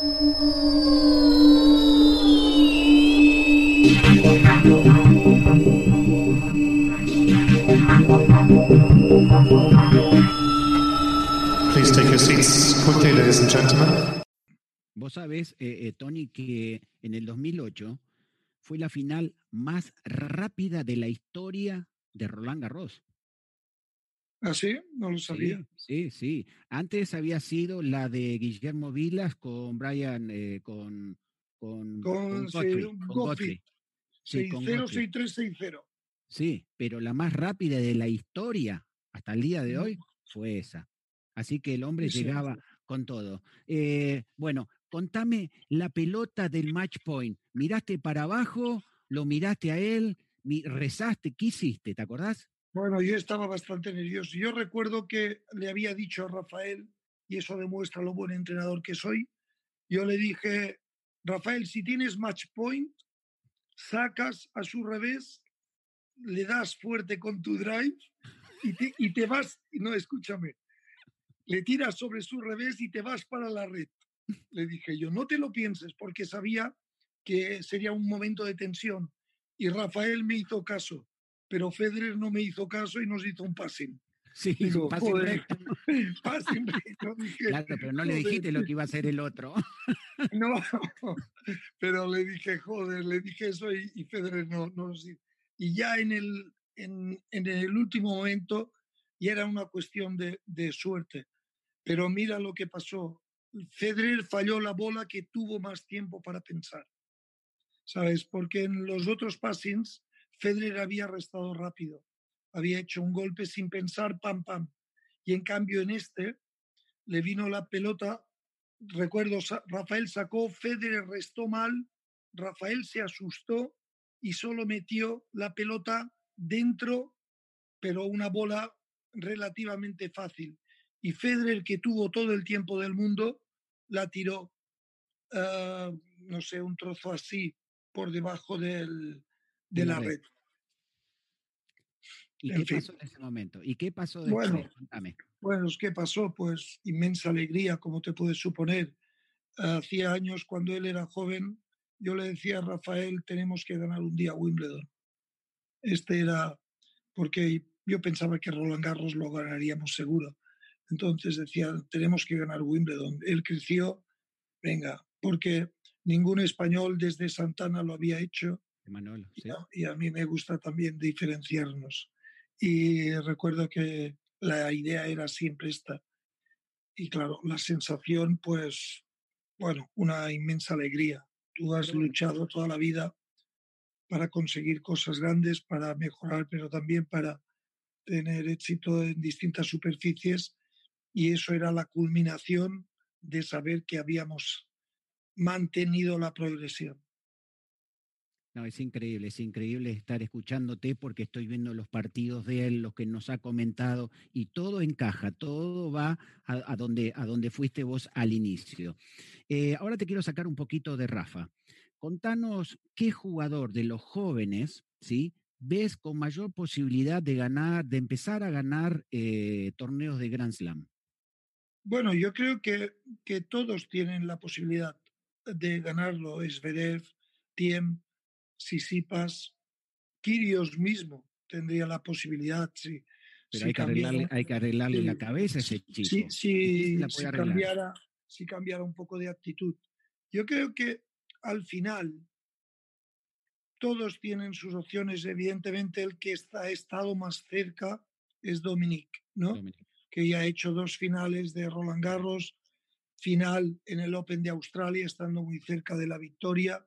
Please take your seats quickly, ladies and gentlemen. Vos sabés, eh, eh, Tony, que en el 2008 fue la final más rápida de la historia de Roland Garros. ¿Ah, sí? No lo sabía. Sí, sí. Antes había sido la de Guillermo Vilas con Brian, eh, con, con, Con, con sí. Sí, con Godfrey. 6-0-6-3-6-0. Sí, pero la más rápida de la historia hasta el día de hoy fue esa. Así que el hombre llegaba con todo. Eh, bueno, contame la pelota del match point. ¿Miraste para abajo? ¿Lo miraste a él? ¿Rezaste? ¿Qué hiciste? ¿Te acordás? Bueno, yo estaba bastante nervioso. Yo recuerdo que le había dicho a Rafael, y eso demuestra lo buen entrenador que soy, yo le dije, Rafael, si tienes match point, sacas a su revés, le das fuerte con tu drive y te, y vas, no, escúchame, le tiras sobre su revés y te vas para la red. Le dije yo, no te lo pienses, porque sabía que sería un momento de tensión. Y Rafael me hizo caso, pero Federer no me hizo caso y nos hizo un passing. Sí, Digo, pase joder, passing dije, Claro, pero no le dijiste lo que iba a hacer el otro. No, pero le dije, joder, le dije eso y, y Federer no, no nos hizo. Y ya en el, en, en el último momento, y era una cuestión de, de suerte. Pero mira lo que pasó. Federer falló la bola que tuvo más tiempo para pensar. ¿Sabes? Porque en los otros passings, Federer había restado rápido. Había hecho un golpe sin pensar, pam, pam. Y en cambio en este, le vino la pelota recuerdo, Rafael sacó, Federer restó mal, Rafael se asustó y solo metió la pelota dentro, pero una bola relativamente fácil. Y Federer, que tuvo todo el tiempo del mundo, la tiró, ah, no sé, un trozo así por debajo del, de De la la red. red. ¿Y En qué fin. pasó en ese momento? ¿Y qué pasó después? Bueno. Contame. Bueno, ¿qué pasó? Pues inmensa alegría, como te puedes suponer. Hacía años, cuando él era joven, yo le decía a Rafael, tenemos que ganar un día Wimbledon. Este era, porque yo pensaba que Roland Garros lo ganaríamos seguro. Entonces decía, tenemos que ganar Wimbledon. Él creció, venga, porque ningún español desde Santana lo había hecho Manolo, y a, y a mí me gusta también diferenciarnos. Y recuerdo que la idea era siempre esta. Y claro, la sensación, pues, bueno, una inmensa alegría. Tú has luchado toda la vida para conseguir cosas grandes, para mejorar, pero también para tener éxito en distintas superficies. Y eso era la culminación de saber que habíamos mantenido la progresión. No, es increíble, es increíble estar escuchándote porque estoy viendo los partidos de él, los que nos ha comentado y todo encaja, todo va a, donde, a donde fuiste vos al inicio. Eh, ahora te quiero sacar un poquito de Rafa. Contanos qué jugador de los jóvenes, ¿sí? ves con mayor posibilidad de ganar, de empezar a ganar eh, torneos de Grand Slam. Bueno, yo creo que, que todos tienen la posibilidad de ganarlo. Zverev, Tiem, Sisipas, Kirios mismo tendría la posibilidad. Si, Pero si hay, que arreglarle, hay que arreglarle la sí, cabeza a ese si, chico. si- la si arreglar. cambiara, si cambiara un poco de actitud. Yo creo que al final todos tienen sus opciones. Evidentemente, el que está, ha estado más cerca es Dominic, ¿no? Dominic. que ya ha hecho dos finales de Roland Garros, final en el Open de Australia, estando muy cerca de la victoria.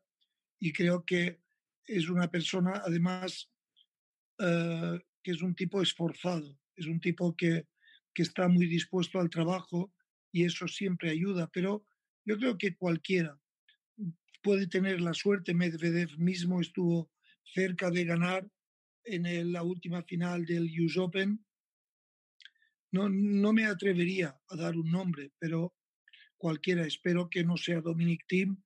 Y creo que es una persona, además, eh, que es un tipo esforzado, es un tipo que, que está muy dispuesto al trabajo y eso siempre ayuda. Pero yo creo que cualquiera puede tener la suerte. Medvedev mismo estuvo cerca de ganar en la última final del US Open no, no me atrevería a dar un nombre, pero cualquiera. Espero que no sea Dominic Thiem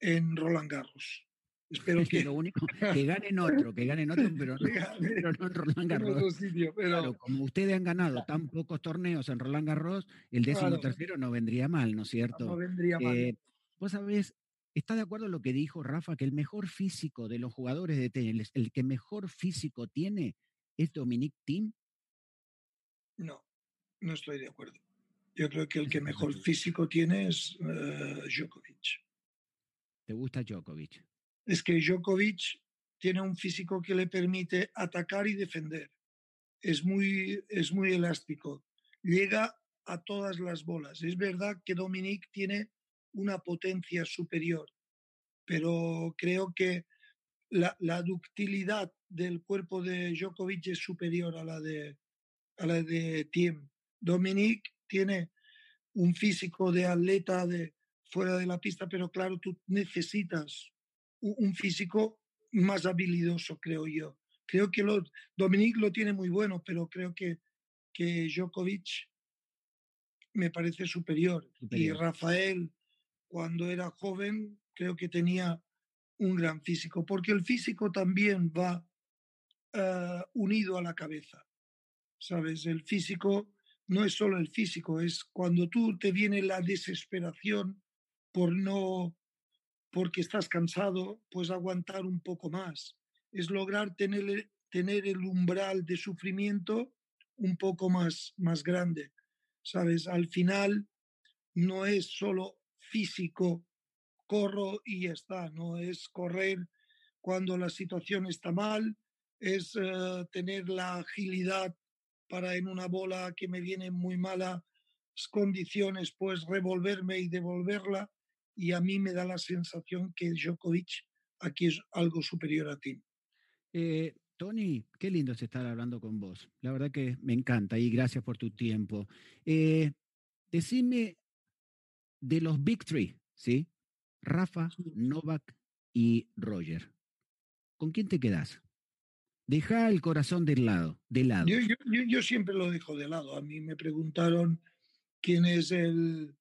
en Roland Garros. Espero que Lo único, que ganen otro, que ganen otro, pero no, pero no en Roland en Garros. otro sitio. Pero Claro, como ustedes han ganado tan pocos torneos en Roland Garros, el décimo Claro. tercero no vendría mal, ¿no es no cierto? vendría mal. Eh, Vos sabés, ¿está de acuerdo en lo que dijo Rafa, que el mejor físico de los jugadores de tenis, el que mejor físico tiene, es Dominic Thiem? No, no estoy de acuerdo. Yo creo que el que mejor físico tiene es uh, Djokovic. ¿Te gusta Djokovic? Es que Djokovic tiene un físico que le permite atacar y defender. Es muy, es muy elástico. Llega a todas las bolas. Es verdad que Dominic tiene una potencia superior, pero creo que la, ductilidad del cuerpo de Djokovic es superior a la de, a la de. Dominic tiene un físico de atleta de fuera de la pista, pero claro, tú necesitas un, físico más habilidoso, creo yo. Creo que lo, Dominic lo tiene muy bueno, pero creo que, que Djokovic me parece superior. superior. Y Rafael, cuando era joven, creo que tenía un gran físico, porque el físico también va uh, unido a la cabeza. ¿Sabes? El físico no es solo el físico, es cuando tú te viene la desesperación por no, porque estás cansado, pues aguantar un poco más. Es lograr tener, tener el umbral de sufrimiento un poco más, más grande. ¿Sabes? Al final no es solo físico, corro y ya está, no es correr cuando la situación está mal, es uh, tener la agilidad para en una bola que me viene en muy malas condiciones, pues revolverme y devolverla. Y a mí me da la sensación que Djokovic aquí es algo superior a ti. Eh, Tony, qué lindo es estar hablando con vos. La verdad que me encanta y gracias por tu tiempo. Eh, decime de los Big Three, ¿sí? Rafa, Novak y Roger. ¿Con quién te quedas? Deja el corazón de lado. De lado. Yo, yo, yo, siempre lo dejo de lado. A mí me preguntaron quién es el,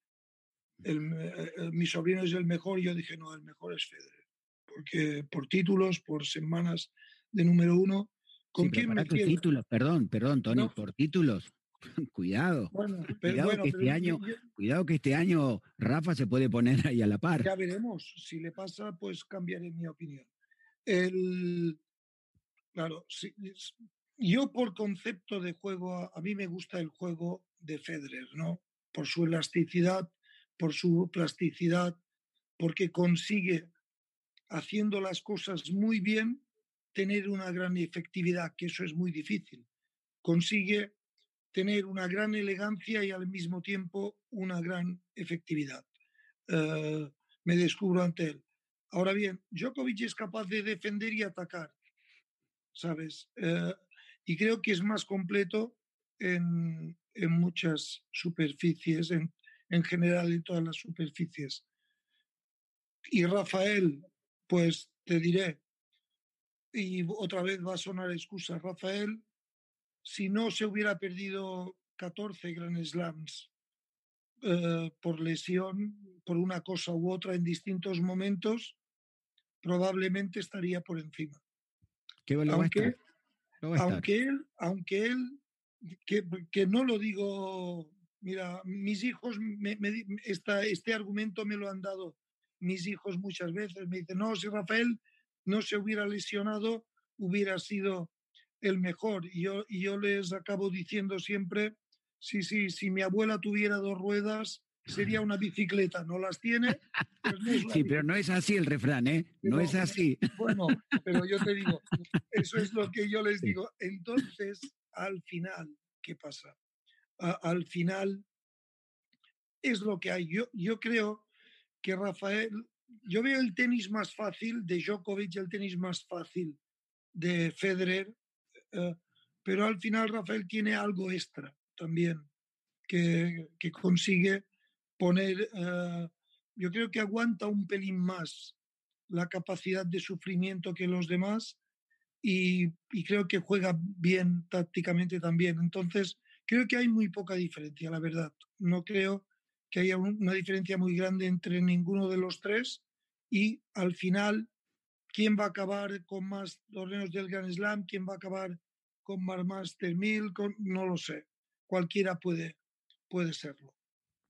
el, el, mi sobrino es el mejor. Yo dije, no, el mejor es Federer. Porque por títulos, por semanas de número uno, ¿con sí, quién me títulos, perdón, perdón, Tony, no. por títulos. cuidado. Bueno, pero, cuidado, bueno, que este año, yo, cuidado que este año Rafa se puede poner ahí a la par. Ya veremos. Si le pasa, pues cambiaré mi opinión. El, Claro, sí, yo por concepto de juego, a mí me gusta el juego de Federer, ¿no? Por su elasticidad, por su plasticidad, porque consigue, haciendo las cosas muy bien, tener una gran efectividad, que eso es muy difícil. Consigue tener una gran elegancia y al mismo tiempo una gran efectividad. Uh, me descubro ante él. Ahora bien, Djokovic es capaz de defender y atacar ¿sabes? Eh, y creo que es más completo en, en muchas superficies, en, en, general en todas las superficies. Y Rafael, pues te diré, y otra vez va a sonar excusa, Rafael, si no se hubiera perdido 14 Grand Slams eh, por lesión, por una cosa u otra en distintos momentos, probablemente estaría por encima. ¿Qué lo aunque, aunque él, aunque él que, que, no lo digo, mira, mis hijos, me, me, esta, este argumento me lo han dado mis hijos muchas veces, me dicen, no, si Rafael no se hubiera lesionado, hubiera sido el mejor. Y yo, y yo les acabo diciendo siempre, sí, sí, si mi abuela tuviera dos ruedas, sería una bicicleta, no las tiene. Pues no es sí, pero no es así el refrán, ¿eh? No, no es así. Bueno, pero yo te digo, eso es lo que yo les digo. Entonces, al final, ¿qué pasa? A, al final, es lo que hay. Yo, yo creo que Rafael, yo veo el tenis más fácil de Djokovic, el tenis más fácil de Federer, uh, pero al final Rafael tiene algo extra también que, que consigue poner, uh, yo creo que aguanta un pelín más la capacidad de sufrimiento que los demás y, y, creo que juega bien tácticamente también. Entonces, creo que hay muy poca diferencia, la verdad. No creo que haya una diferencia muy grande entre ninguno de los tres y al final, ¿quién va a acabar con más torneos del Grand Slam? ¿Quién va a acabar con más Master 1000? Con, no lo sé. Cualquiera puede, puede serlo.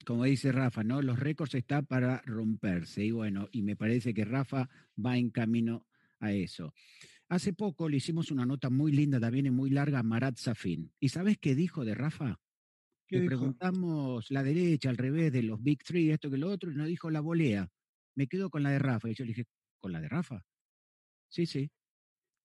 como dice Rafa, ¿no? Los récords están para romperse. Y bueno, y me parece que Rafa va en camino a eso. Hace poco le hicimos una nota muy linda, también y muy larga, a Marat Safin. ¿Y sabes qué dijo de Rafa? Le preguntamos la derecha, al revés, de los Big Three, esto que lo otro, y nos dijo la volea. Me quedo con la de Rafa. Y yo le dije, ¿con la de Rafa? Sí, sí.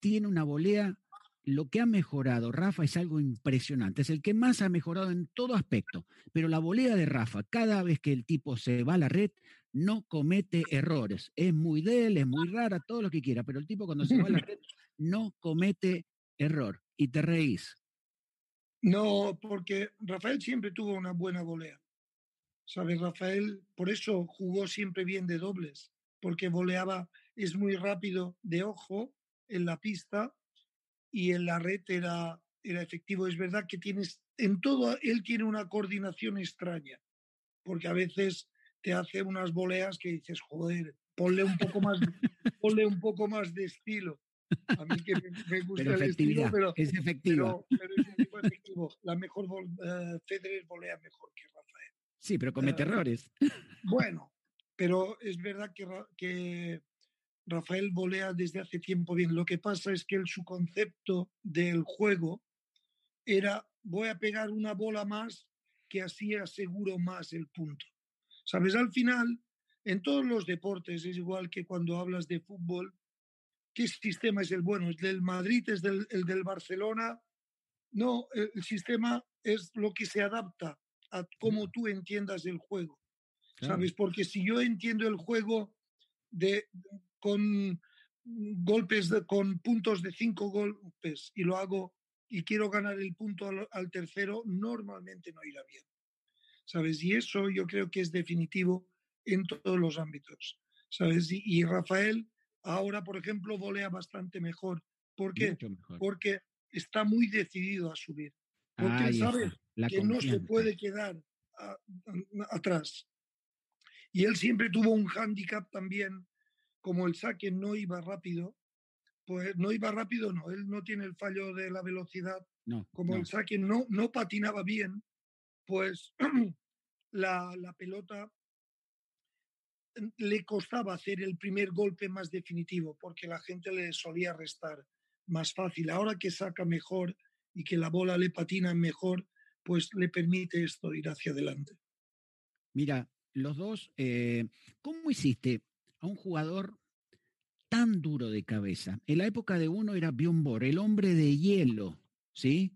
Tiene una volea lo que ha mejorado Rafa es algo impresionante, es el que más ha mejorado en todo aspecto, pero la volea de Rafa, cada vez que el tipo se va a la red, no comete errores. Es muy de él, es muy rara, todo lo que quiera, pero el tipo cuando se va a la red no comete error. Y te reís. No, porque Rafael siempre tuvo una buena volea. ¿Sabes? Rafael, por eso jugó siempre bien de dobles, porque voleaba, es muy rápido de ojo en la pista y en la red era, era efectivo. Es verdad que tienes, en todo, él tiene una coordinación extraña, porque a veces te hace unas voleas que dices, joder, ponle un poco más, ponle un poco más de estilo. A mí que me, gusta el estilo, pero es efectivo. Pero, es efectivo. La mejor uh, Federer volea mejor que Rafael. Sí, pero comete uh, errores. Bueno, pero es verdad que, que Rafael volea desde hace tiempo bien. Lo que pasa es que su concepto del juego era voy a pegar una bola más que así aseguro más el punto. Sabes, al final, en todos los deportes es igual que cuando hablas de fútbol, ¿qué sistema es el bueno? ¿Es del Madrid? ¿Es del, el del Barcelona? No, el sistema es lo que se adapta a cómo tú entiendas el juego. ¿Sabes? Porque si yo entiendo el juego de, con golpes, de, con puntos de cinco golpes y lo hago y quiero ganar el punto al, tercero, normalmente no irá bien. ¿Sabes? Y eso yo creo que es definitivo en todos los ámbitos. ¿Sabes? Y, Rafael ahora, por ejemplo, volea bastante mejor. ¿Por qué? Porque está muy decidido a subir. Porque sabe que no se puede quedar atrás. Y él siempre tuvo un hándicap también como el saque no iba rápido, pues no iba rápido, no, él no tiene el fallo de la velocidad, no, como el saque no, no patinaba bien, pues la, la pelota mm, le costaba hacer el primer golpe más definitivo porque la gente le solía restar más fácil. Ahora que saca mejor y que la bola le patina mejor, pues le permite esto ir hacia adelante. Mira, los dos, eh, ¿cómo hiciste a un jugador tan duro de cabeza. En la época de uno era Bjorn Borg, el hombre de hielo, ¿sí?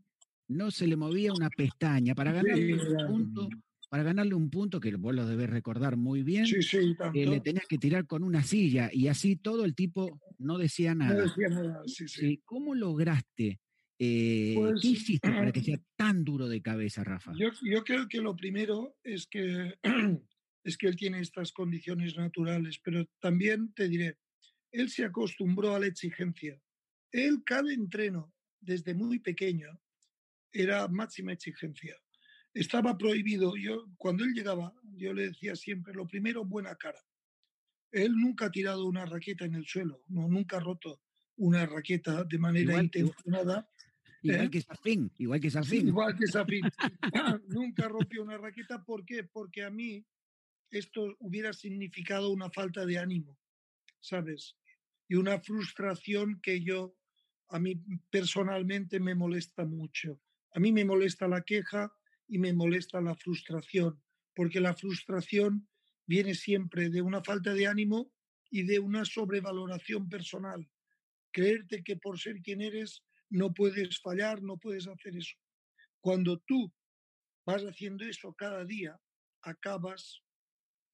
No se le movía una pestaña para ganarle un punto, para ganarle un punto que vos lo debes recordar muy bien. Sí, sí, eh, le tenías que tirar con una silla y así todo el tipo no decía nada. No decía nada, sí, sí. ¿Cómo lograste? Eh, pues, ¿Qué hiciste para que sea tan duro de cabeza, Rafa? Yo, yo creo que lo primero es que es que él tiene estas condiciones naturales, pero también te diré, él se acostumbró a la exigencia. Él cada entreno, desde muy pequeño, era máxima exigencia. Estaba prohibido, yo cuando él llegaba, yo le decía siempre, lo primero, buena cara. Él nunca ha tirado una raqueta en el suelo, no, nunca ha roto una raqueta de manera intencionada. Igual, ¿eh? que Safin, igual que Safin. igual que Safin. nunca rompió una raqueta, ¿por qué? Porque a mí esto hubiera significado una falta de ánimo, ¿sabes? Y una frustración que yo, a mí personalmente me molesta mucho. A mí me molesta la queja y me molesta la frustración, porque la frustración viene siempre de una falta de ánimo y de una sobrevaloración personal. Creerte que por ser quien eres no puedes fallar, no puedes hacer eso. Cuando tú vas haciendo eso cada día, acabas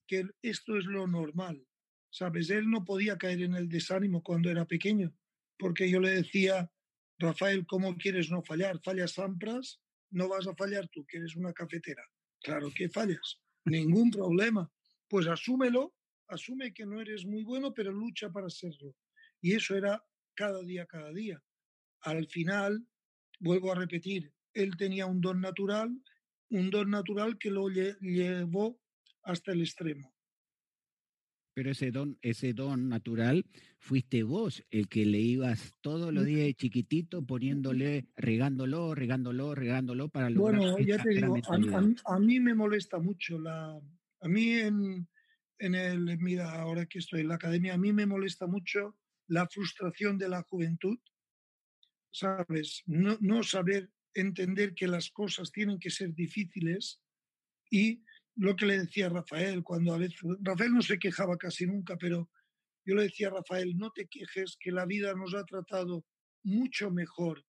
que esto es lo normal. ¿Sabes? Él no podía caer en el desánimo cuando era pequeño, porque yo le decía, Rafael, ¿cómo quieres no fallar? ¿Fallas Sampras? No vas a fallar tú, que eres una cafetera. Claro que fallas, ningún problema. Pues asúmelo, asume que no eres muy bueno, pero lucha para serlo. Y eso era cada día, cada día. Al final, vuelvo a repetir, él tenía un don natural, un don natural que lo llevó hasta el extremo. Pero ese don, ese don natural, fuiste vos el que le ibas todos los días de chiquitito poniéndole, regándolo, regándolo, regándolo para lograr. Bueno, ya te digo, a, mí me molesta mucho la. A mí en, en el, mira, ahora que estoy en la academia, a mí me molesta mucho la frustración de la juventud, ¿sabes? No, no saber entender que las cosas tienen que ser difíciles y lo que le decía Rafael cuando a veces, Rafael no se quejaba casi nunca, pero yo le decía a Rafael, no te quejes que la vida nos ha tratado mucho mejor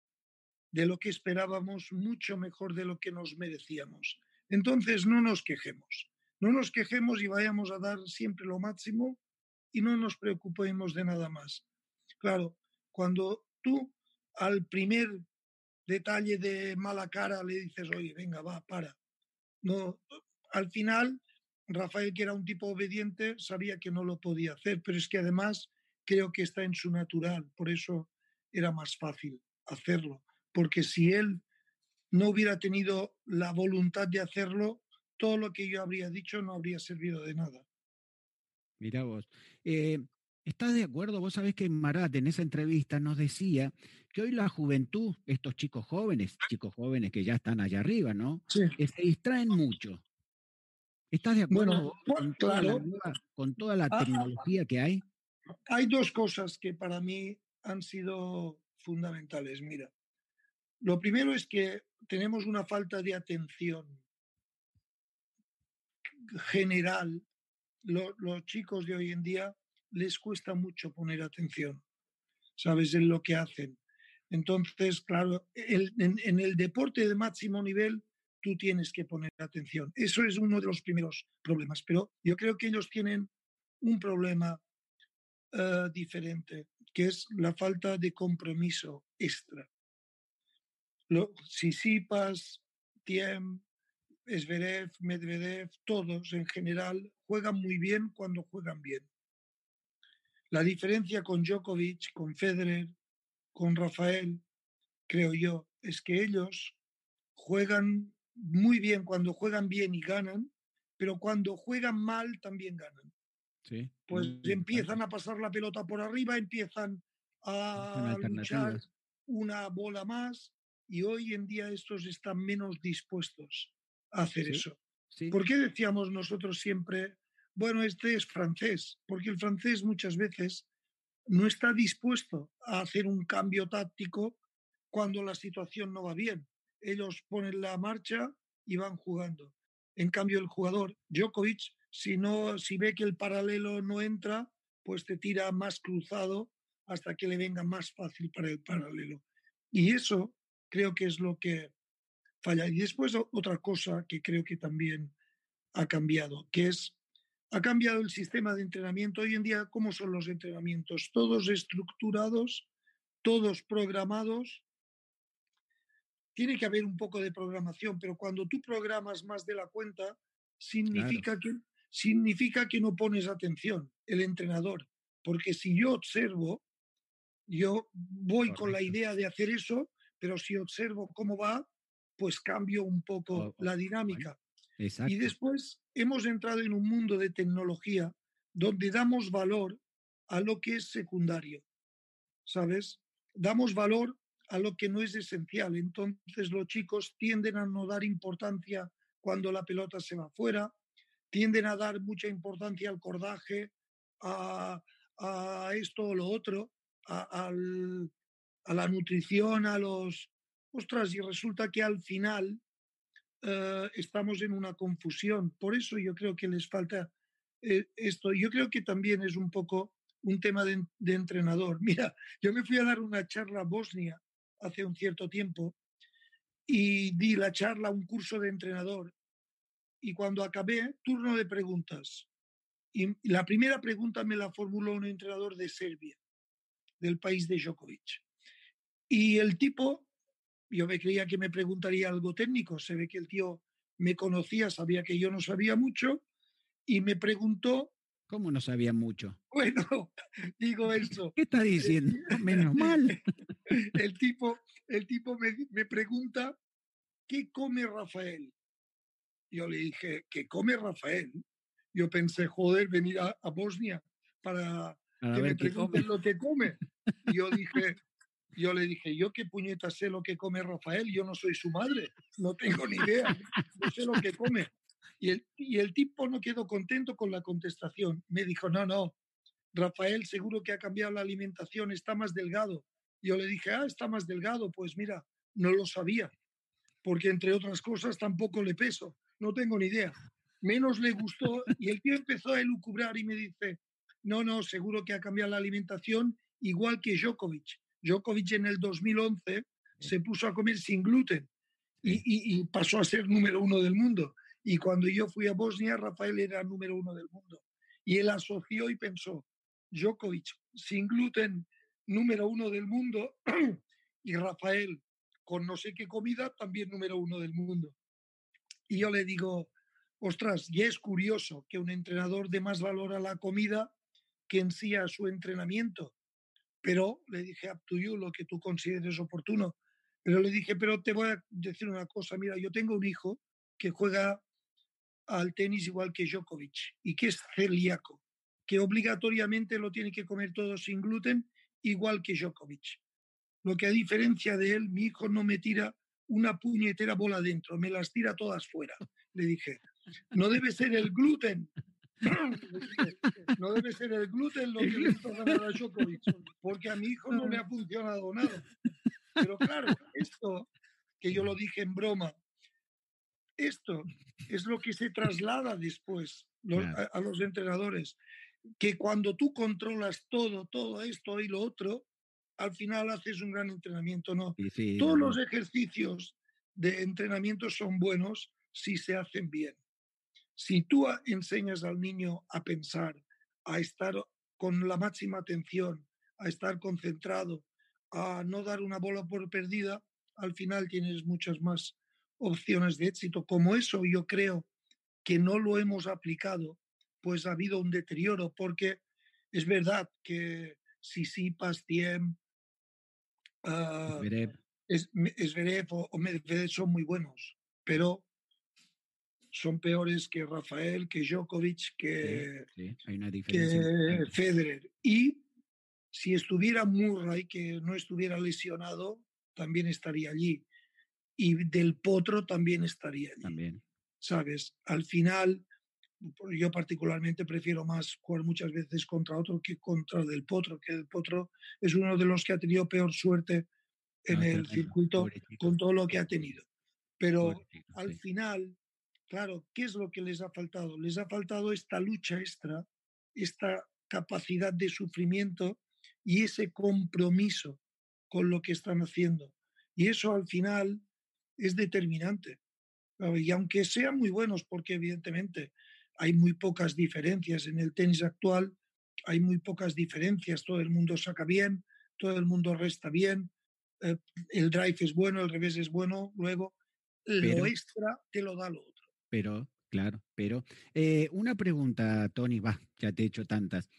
de lo que esperábamos, mucho mejor de lo que nos merecíamos. Entonces no nos quejemos, no nos quejemos y vayamos a dar siempre lo máximo y no nos preocupemos de nada más. Claro, cuando tú al primer detalle de mala cara le dices, oye, venga, va, para. No, al final, Rafael, que era un tipo obediente, sabía que no lo podía hacer, pero es que además creo que está en su natural, por eso era más fácil hacerlo, porque si él no hubiera tenido la voluntad de hacerlo, todo lo que yo habría dicho no habría servido de nada. Mira vos. Eh, ¿Estás de acuerdo? Vos sabés que Marat en esa entrevista nos decía que hoy la juventud, estos chicos jóvenes, chicos jóvenes que ya están allá arriba, ¿no? Sí. Que se distraen mucho. ¿Estás de acuerdo con, toda la, con, toda la, ah, tecnología que hay? Hay dos cosas que para mí han sido fundamentales. Mira, lo primero es que tenemos una falta de atención general. los chicos de hoy en día les cuesta mucho poner atención, ¿sabes? En lo que hacen. Entonces, claro, en, el deporte de máximo nivel tú tienes que poner atención. Eso es uno de los primeros problemas, pero yo creo que ellos tienen un problema eh, diferente, que es la falta de compromiso extra. Lo, Sisipas, Tiem, Esverev, Medvedev, todos en general juegan muy bien cuando juegan bien. La diferencia con Djokovic, con Federer, con Rafael, creo yo, es que ellos juegan muy bien cuando juegan bien y ganan, pero cuando juegan mal también ganan. Sí, pues empiezan a pasar la pelota por arriba, empiezan a luchar una bola más y hoy en día estos están menos dispuestos a hacer eso. ¿Por qué decíamos nosotros siempre bueno, este es francés, porque el francés muchas veces no está dispuesto a hacer un cambio táctico cuando la situación no va bien. Ellos ponen la marcha y van jugando. En cambio, el jugador Djokovic, si, no, si ve que el paralelo no entra, pues te tira más cruzado hasta que le venga más fácil para el paralelo. Y eso creo que es lo que falla. Y después otra cosa que creo que también ha cambiado, que es ha cambiado el sistema de entrenamiento. Hoy en día, ¿cómo son los entrenamientos? Todos estructurados, todos programados. Tiene que haber un poco de programación, pero cuando tú programas más de la cuenta, significa, que, significa que no pones atención, el entrenador. Porque si yo observo, yo voy con la idea de hacer eso, pero si observo cómo va, pues cambio un poco la dinámica. Y después hemos entrado en un mundo de tecnología donde damos valor a lo que es secundario, ¿sabes? Damos valor a lo que no es esencial. Entonces los chicos tienden a no dar importancia cuando la pelota se va fuera, tienden a dar mucha importancia al cordaje, a, esto o lo otro, a, la nutrición, a los... Ostras, y resulta que al final eh, estamos en una confusión. Por eso yo creo que les falta eh, esto. Yo creo que también es un poco un tema de, entrenador. Mira, yo me fui a dar una charla a Bosnia hace un cierto tiempo y di la charla, un curso de entrenador. Y cuando acabé, turno de preguntas. Y la primera pregunta me la formuló un entrenador de Serbia, del país de Djokovic. Y el tipo yo me creía que me preguntaría algo técnico. Se ve que el tío me conocía, sabía que yo no sabía mucho y me preguntó. ¿Cómo no sabía mucho? Bueno, digo eso. ¿Qué está diciendo? Menos mal. El tipo, el tipo me, me pregunta, ¿qué come Rafael? Yo le dije, ¿qué come Rafael? yo pensé, joder, venir a, Bosnia para que me pregunten lo que come. Y yo dije, yo le dije, yo qué puñeta sé lo que come Rafael, yo no soy su madre, no tengo ni idea, no sé lo que come. Y el, y el tipo no quedó contento con la contestación. Me dijo, no, no, Rafael seguro que ha cambiado la alimentación, está más delgado. Yo le dije, ah, está más delgado, pues mira, no lo sabía, porque entre otras cosas tampoco le peso, no tengo ni idea. Menos le gustó y el tío empezó a elucubrar y me dice, no, no, seguro que ha cambiado la alimentación igual que Djokovic. Djokovic en el 2011 se puso a comer sin gluten y, pasó a ser número uno del mundo. Y cuando yo fui a Bosnia, Rafael era número uno del mundo. Y él asoció y pensó, Djokovic sin gluten, número uno del mundo, y Rafael con no sé qué comida, también número uno del mundo. Y yo le digo, ostras, y es curioso que un entrenador dé más valor a la comida que en sí a su entrenamiento. Pero le dije, up to you, lo que tú consideres oportuno. Pero le dije, pero te voy a decir una cosa, mira, yo tengo un hijo que juega al tenis igual que Djokovic y que es celíaco, que obligatoriamente lo tiene que comer todo sin gluten, igual que Djokovic. Lo que a diferencia de él, mi hijo no me tira una puñetera bola dentro, me las tira todas fuera. Le dije, no debe ser el gluten. no debe ser el gluten lo que le hizo ganar a Djokovic, porque a mi hijo no le ha funcionado nada. Pero claro, esto que yo lo dije en broma, esto es lo que se traslada después a, los entrenadores, que cuando tú controlas todo, todo esto y lo otro, al final haces un gran entrenamiento. No, todos los ejercicios de entrenamiento son buenos si se hacen bien. Si tú enseñas al niño a pensar, a estar con la máxima atención, a estar concentrado, a no dar una bola por perdida, al final tienes muchas más opciones de éxito. Como eso yo creo que no lo hemos aplicado, pues ha habido un deterioro, porque es verdad que si sí, Pastiem, uh, es, o, Medvedev son muy buenos, pero son peores que Rafael, que Djokovic, que, que Federer. Y si estuviera Murray, que no estuviera lesionado, también estaría allí. Y Del Potro también estaría allí. También. ¿Sabes? Al final, yo particularmente prefiero más jugar muchas veces contra otro que contra Del Potro, que Del Potro es uno de los que ha tenido peor suerte en el circuito con todo lo que ha tenido. Pero al final, claro, ¿qué es lo que les ha faltado? Les ha faltado esta lucha extra, esta capacidad de sufrimiento y ese compromiso con lo que están haciendo. Y eso al final es determinante. Y aunque sean muy buenos, porque evidentemente hay muy pocas diferencias en el tenis actual, hay muy pocas diferencias, todo el mundo saca bien, todo el mundo resta bien, eh, el drive es bueno, el revés es bueno, luego lo extra te lo da lo otro. Pero, claro, pero eh, una pregunta, Tony, va, ya te he hecho tantas.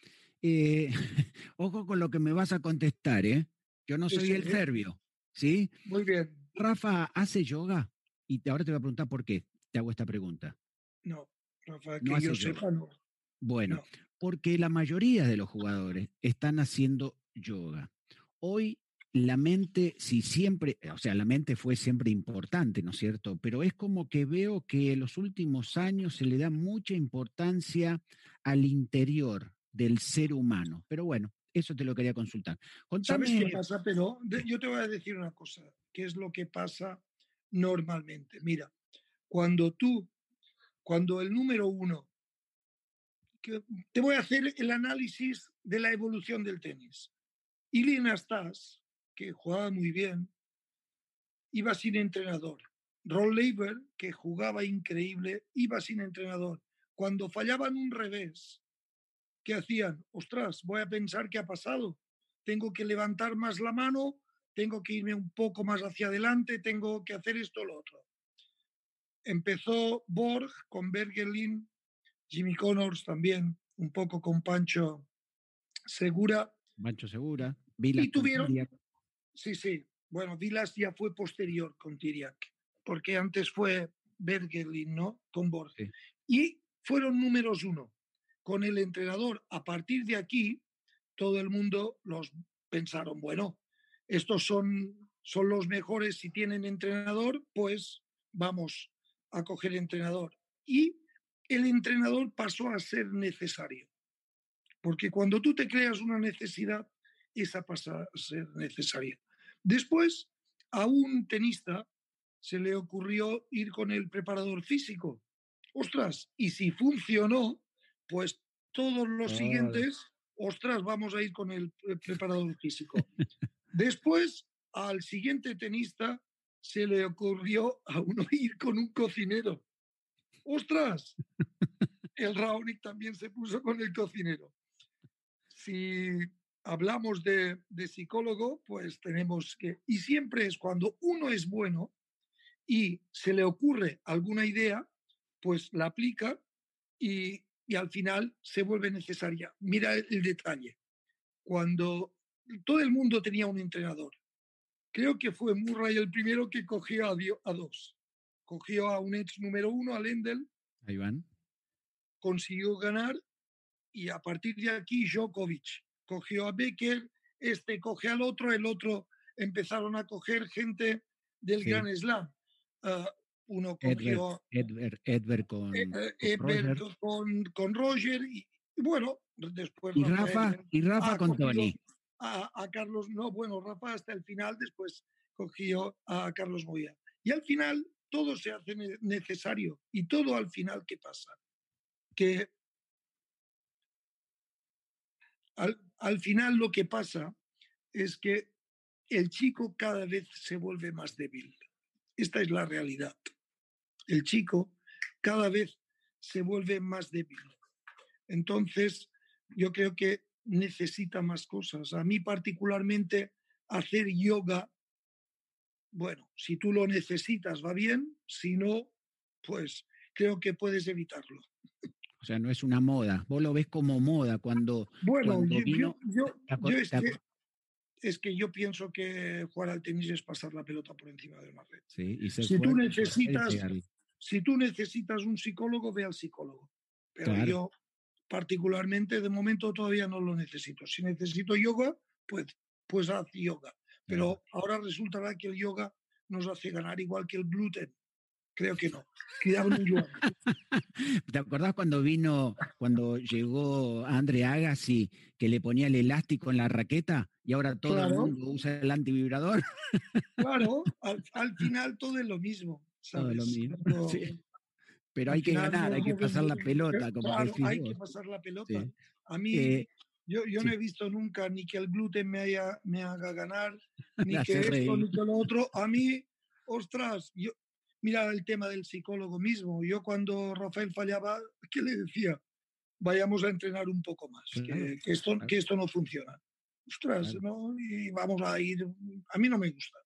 Eh, ojo con lo que me vas a contestar, ¿eh? Yo no soy el serbio, ¿sí? Muy bien. Rafa hace yoga y ahora te voy a preguntar por qué te hago esta pregunta. No, Rafa, que yo sepa, no. Bueno, porque la mayoría de los jugadores están haciendo yoga. Hoy la mente, si siempre, o sea, la mente fue siempre importante, ¿no es cierto? Pero es como que veo que en los últimos años se le da mucha importancia al interior del ser humano. Pero bueno, eso te lo quería consultar. ¿Sabes qué pasa? Pero yo te voy a decir una cosa, ¿qué es lo que pasa normalmente? Mira, cuando tú, cuando el número uno, te voy a hacer el análisis de la evolución del tenis. Ilina Stas, que jugaba muy bien, iba sin entrenador. Ron Leiber, que jugaba increíble, iba sin entrenador. Cuando fallaban un revés, ¿qué hacían? Ostras, voy a pensar qué ha pasado. Tengo que levantar más la mano, tengo que irme un poco más hacia adelante, tengo que hacer esto o lo otro. Empezó Borg con Bergelin, Jimmy Connors también, un poco con Pancho Segura. Pancho Segura. y tuvieron, Sí, sí. Bueno, Vilas ya fue posterior con Tiriac, porque antes fue Bergelin, ¿no? Con Borges. Y fueron números uno. Con el entrenador, a partir de aquí, todo el mundo los pensaron, bueno, estos son, son los mejores si tienen entrenador, pues vamos a coger entrenador. Y el entrenador pasó a ser necesario. Porque cuando tú te creas una necesidad, esa pasa a ser necesaria. Después, a un tenista se le ocurrió ir con el preparador físico. Ostras, y si funcionó, pues todos los siguientes, ostras, vamos a ir con el preparador físico. Después, al siguiente tenista se le ocurrió a uno ir con un cocinero. ¡Ostras! El Raonic también se puso con el cocinero. Si hablamos de, de, psicólogo, pues tenemos que... Y siempre es cuando uno es bueno, y se le ocurre alguna idea, pues la aplica y, al final se vuelve necesaria. Mira el, detalle. Cuando todo el mundo tenía un entrenador, creo que fue Murray el primero que cogió a, a dos. Cogió a un ex número uno, a Lendl. Ahí van. Consiguió ganar y a partir de aquí Djokovic cogió a Becker, este coge al otro, el otro empezaron a coger gente del Gran Slam. Uh, uno cogió con, eh, Roger. Con, con, Roger y, y, bueno, después... Y Rafa, y Rafa con Tony. A, a, Carlos, no, bueno, Rafa hasta el final, después cogió a Carlos Moya. Y al final todo se hace necesario. Y todo al final, ¿qué pasa? Que al, al final lo que pasa es que el chico cada vez se vuelve más débil. Esta es la realidad. El chico cada vez se vuelve más débil. Entonces, yo creo que necesita más cosas. A mí particularmente hacer yoga, bueno, si tú lo necesitas va bien, si no, pues creo que puedes evitarlo. O sea, no es una moda. Vos lo ves como moda cuando. Bueno, yo, es que yo pienso que jugar al tenis es pasar la pelota por encima del red. si, tú necesitas, si tú necesitas un psicólogo, ve al psicólogo. Pero yo particularmente de momento todavía no lo necesito. Si necesito yoga, pues, pues haz yoga. Pero ahora resultará que el yoga nos hace ganar igual que el gluten. Creo que no. ¿Te acordás cuando vino, cuando llegó Andre Agassi, que le ponía el elástico en la raqueta y ahora todo el mundo usa el antivibrador? claro, al, final todo es lo mismo. Todo lo mismo. Pero hay que ganar, hay que pasar la pelota. Como claro, hay que pasar la pelota. A mí, eh, yo, yo no he visto nunca ni que el gluten me, haya, me haga ganar, ni que esto, ni que lo otro. A mí, ostras, yo, Mira el tema del psicólogo mismo. Yo cuando Rafael fallaba, ¿qué le decía? Vayamos a entrenar un poco más, que, esto, que esto no funciona. Ostras, ¿no? Y vamos a ir. A mí no me gusta.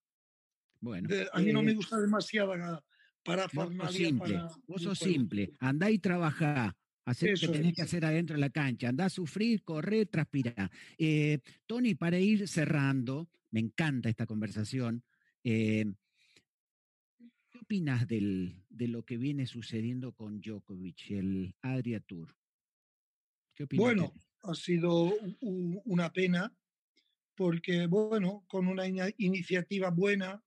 Bueno, a mí no me eh, gusta demasiado para vos simple, vos sos simple, andá y trabajá, hacer lo que tenés que hacer adentro de la cancha, andá a sufrir, correr, transpirar. Eh, Tony, para ir cerrando, me encanta esta conversación. Eh, ¿Qué opinas del, de lo que viene sucediendo con Djokovic, el Adria Tour? ¿Qué opinas bueno, ha sido una pena porque, bueno, con una iniciativa buena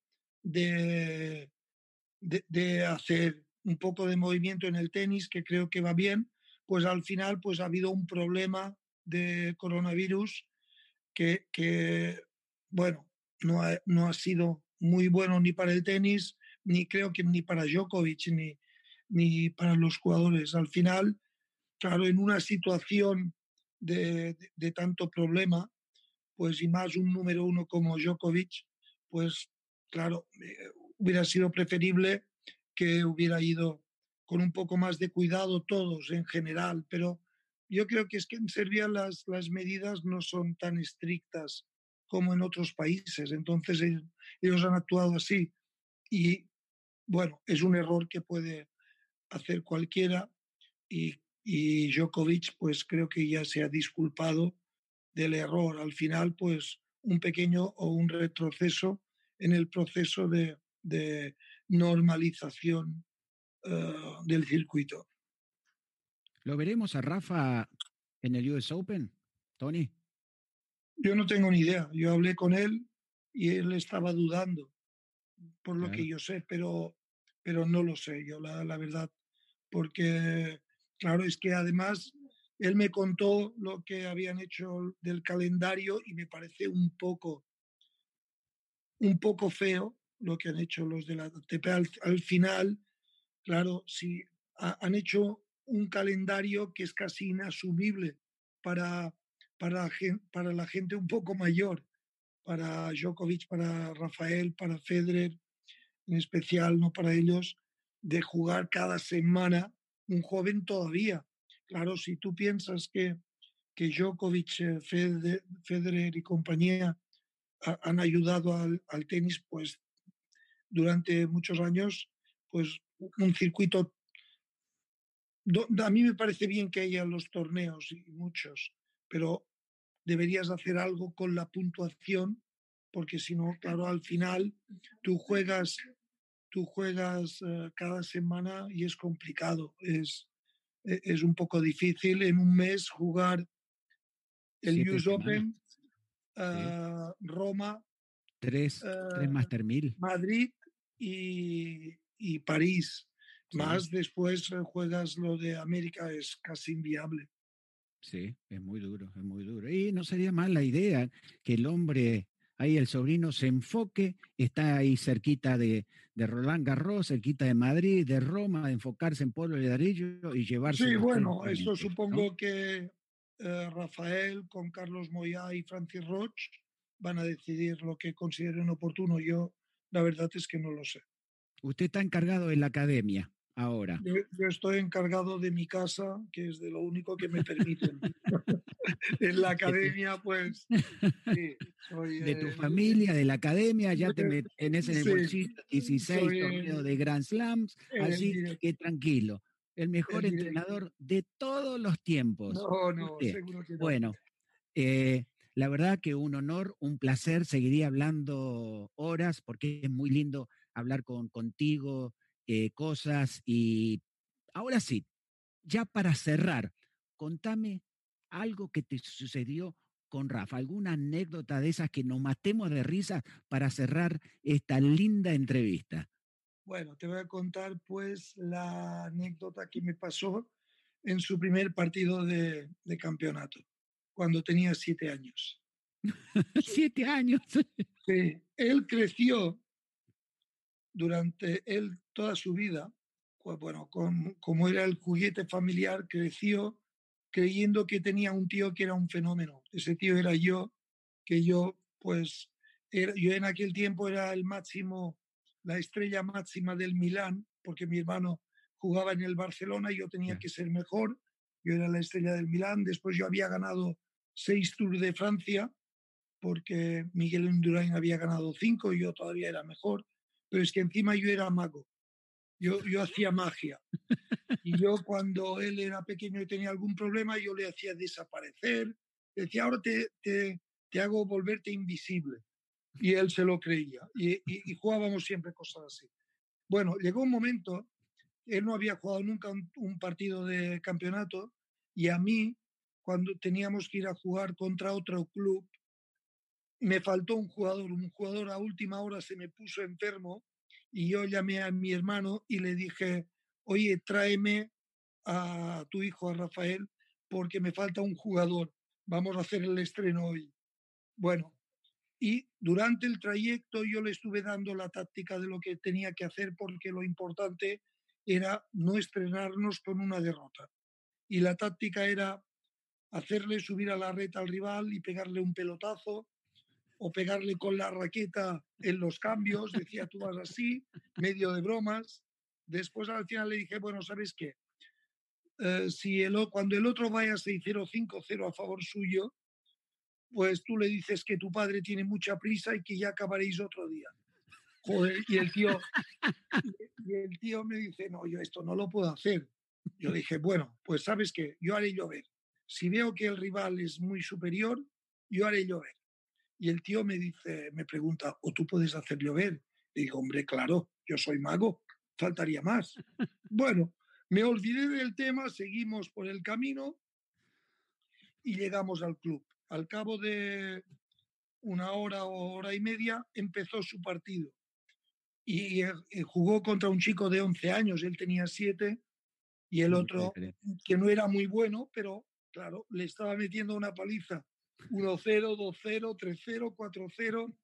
de, de, de, hacer un poco de movimiento en el tenis, que creo que va bien, pues al final pues ha habido un problema de coronavirus que, que bueno, no ha, no ha sido muy bueno ni para el tenis ni creo que ni para Djokovic ni, ni para los jugadores. Al final, claro, en una situación de, de, tanto problema, pues y más un número uno como Djokovic, pues claro, eh, hubiera sido preferible que hubiera ido con un poco más de cuidado todos en general, pero yo creo que es que en Serbia las, las medidas no son tan estrictas como en otros países, entonces ellos, han actuado así y bueno, es un error que puede hacer cualquiera y, y Djokovic pues creo que ya se ha disculpado del error. Al final pues un pequeño o un retroceso en el proceso de, de normalización uh, del circuito. ¿Lo veremos a Rafa en el US Open, Tony? Yo no tengo ni idea. Yo hablé con él y él estaba dudando, por lo que yo sé, pero, pero no lo sé yo, la, la verdad. Porque, claro, es que además él me contó lo que habían hecho del calendario y me parece un poco, un poco feo lo que han hecho los de la ATP. Al, final, claro, si han hecho un calendario que es casi inasumible para, para, para la gente un poco mayor, para Djokovic, para Rafael, para Federer, en especial, no para ellos, de jugar cada semana un joven todavía Claro, si tú piensas que, que Djokovic, eh, Federer, y compañía han ayudado al, tenis, pues durante muchos años, pues un circuito. A mí me parece bien que haya los torneos y muchos, pero deberías hacer algo con la puntuación, porque si no, claro, al final tú juegas, tú juegas eh, cada semana y es complicado. Es, e, es un poco difícil en un mes jugar el US Open, ah, Roma, tres, tres ah, Master 1000, Madrid y, y París. Más después eh, juegas lo de América, es casi inviable. Sí, es muy duro, es muy duro. Y no sería mal la idea que el hombre ahí el sobrino se enfoque, está ahí cerquita de, de Roland Garros, cerquita de Madrid, de Roma, de enfocarse en Pueblo de Darillo y llevarse. Sí, bueno, eso supongo que eh, Rafael con Carlos Moyá y Francis Roche van a decidir lo que consideren oportuno. Yo, la verdad es que no lo sé. Usted está encargado en la academia ahora. Yo, estoy encargado de mi casa, que es de lo único que me permiten. en la academia, pues. de tu familia, de la academia, ya te metes en el bolsillo 16 torneos de Grand Slams, así que tranquilo. El mejor entrenador de todos los tiempos. No, no, seguro que no. Bueno, eh, la verdad que un honor, un placer. Seguiría hablando horas porque es muy lindo hablar con, contigo, eh, cosas. Y ahora sí, ya para cerrar, contame algo que te sucedió con Rafa, alguna anécdota de esas que nos matemos de risa para cerrar esta linda entrevista. Bueno, te voy a contar pues la anécdota que me pasó en su primer partido de, de campeonato, cuando tenía siete años. siete años. sí, él creció durante él toda su vida, bueno, como era el juguete familiar, creció creyendo que tenía un tío que era un fenómeno. Ese tío era yo, que yo, pues, yo en aquel tiempo era el máximo, la estrella máxima del Milán, porque mi hermano jugaba en el Barcelona y yo tenía que ser mejor. Yo era la estrella del Milán. Después yo había ganado seis Tours de Francia, porque Miguel Indurain había ganado cinco y yo todavía era mejor pero es que encima yo era mago. Yo, yo hacía magia. Y yo cuando él era pequeño y tenía algún problema, yo le hacía desaparecer. Decía, ahora te, te, te hago volverte invisible. Y él se lo creía. Y, jugábamos siempre cosas así. Bueno, llegó un momento, él no había jugado nunca un, un partido de campeonato y a mí, cuando teníamos que ir a jugar contra otro club, me faltó un jugador, un jugador a última hora se me puso enfermo y yo llamé a mi hermano y le dije, oye, tráeme a tu hijo, a Rafael, porque me falta un jugador, vamos a hacer el estreno hoy. Bueno, y durante el trayecto yo le estuve dando la táctica de lo que tenía que hacer porque lo importante era no estrenarnos con una derrota. Y la táctica era hacerle subir a la red al rival y pegarle un pelotazo o pegarle con la raqueta en los cambios, decía tú vas así, medio de bromas. Después al final le dije, bueno, ¿sabes qué? Eh, si el, cuando el otro vaya 6-0, 5-0 a favor suyo, pues tú le dices que tu padre tiene mucha prisa y que ya acabaréis otro día. Y el tío, y el tío me dice, no, yo esto no lo puedo hacer. Yo dije, bueno, pues sabes qué, yo haré llover. Si veo que el rival es muy superior, yo haré llover. Y el tío me dice, me pregunta, ¿o tú puedes hacer llover? Le digo, hombre, claro, yo soy mago, faltaría más. bueno, Me olvidé del tema, seguimos por el camino y llegamos al club. Al cabo de una hora o hora y media empezó su partido. Y, eh, jugó contra un chico de 11 años, él tenía 7 y el otro que no era muy bueno, pero claro, le estaba metiendo una paliza. 1-0, 2-0, 3-0, 4-0.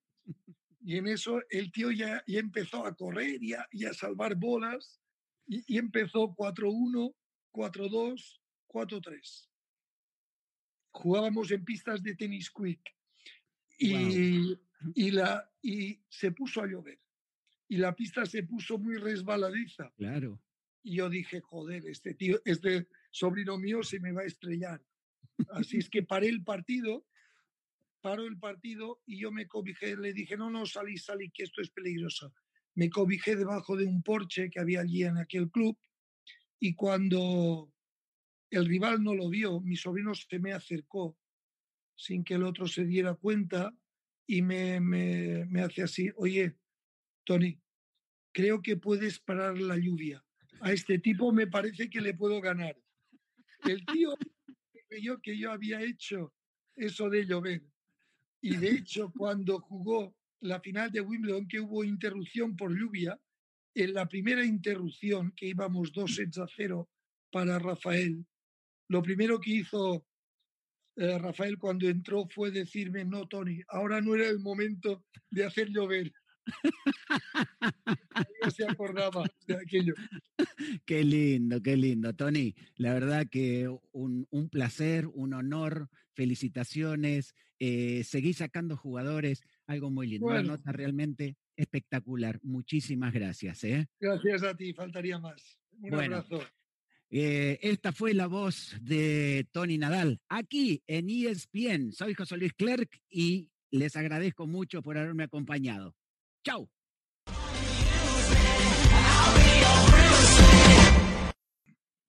Y en eso el tío ya, ya empezó a correr y a, y a salvar bolas y, y empezó 4-1, 4-2, 4-3. Jugábamos en pistas de tenis quick y, y, la, y se puso a llover. Y la pista se puso muy resbaladiza. Claro. Y yo dije, joder, este tío, este sobrino mío se me va a estrellar. Así es que paré el partido, paro el partido y yo me cobijé, le dije, no, no, salí, salí, que esto es peligroso. Me cobijé debajo de un porche que había allí en aquel club y cuando el rival no lo vio, mi sobrino se me acercó sin que el otro se diera cuenta y me, me, me hace así, oye, Tony, creo que puedes parar la lluvia a este tipo me parece que le puedo ganar. El tío creyó que yo había hecho eso de llover. Y de hecho, cuando jugó la final de Wimbledon, que hubo interrupción por lluvia, en la primera interrupción, que íbamos dos sets a cero para Rafael, lo primero que hizo eh, Rafael cuando entró fue decirme, no, Tony, ahora no era el momento de hacer llover se acordaba de aquello. Qué lindo, qué lindo, Tony. La verdad que un, placer, un honor, felicitaciones. Eh, seguí sacando jugadores, algo muy lindo. Una nota realmente espectacular. Muchísimas gracias. ¿eh? Gracias a ti, faltaría más. Un abrazo. Eh, esta fue la voz de Tony Nadal aquí en ESPN. Soy José Luis Clerc y les agradezco mucho por haberme acompañado. Chao.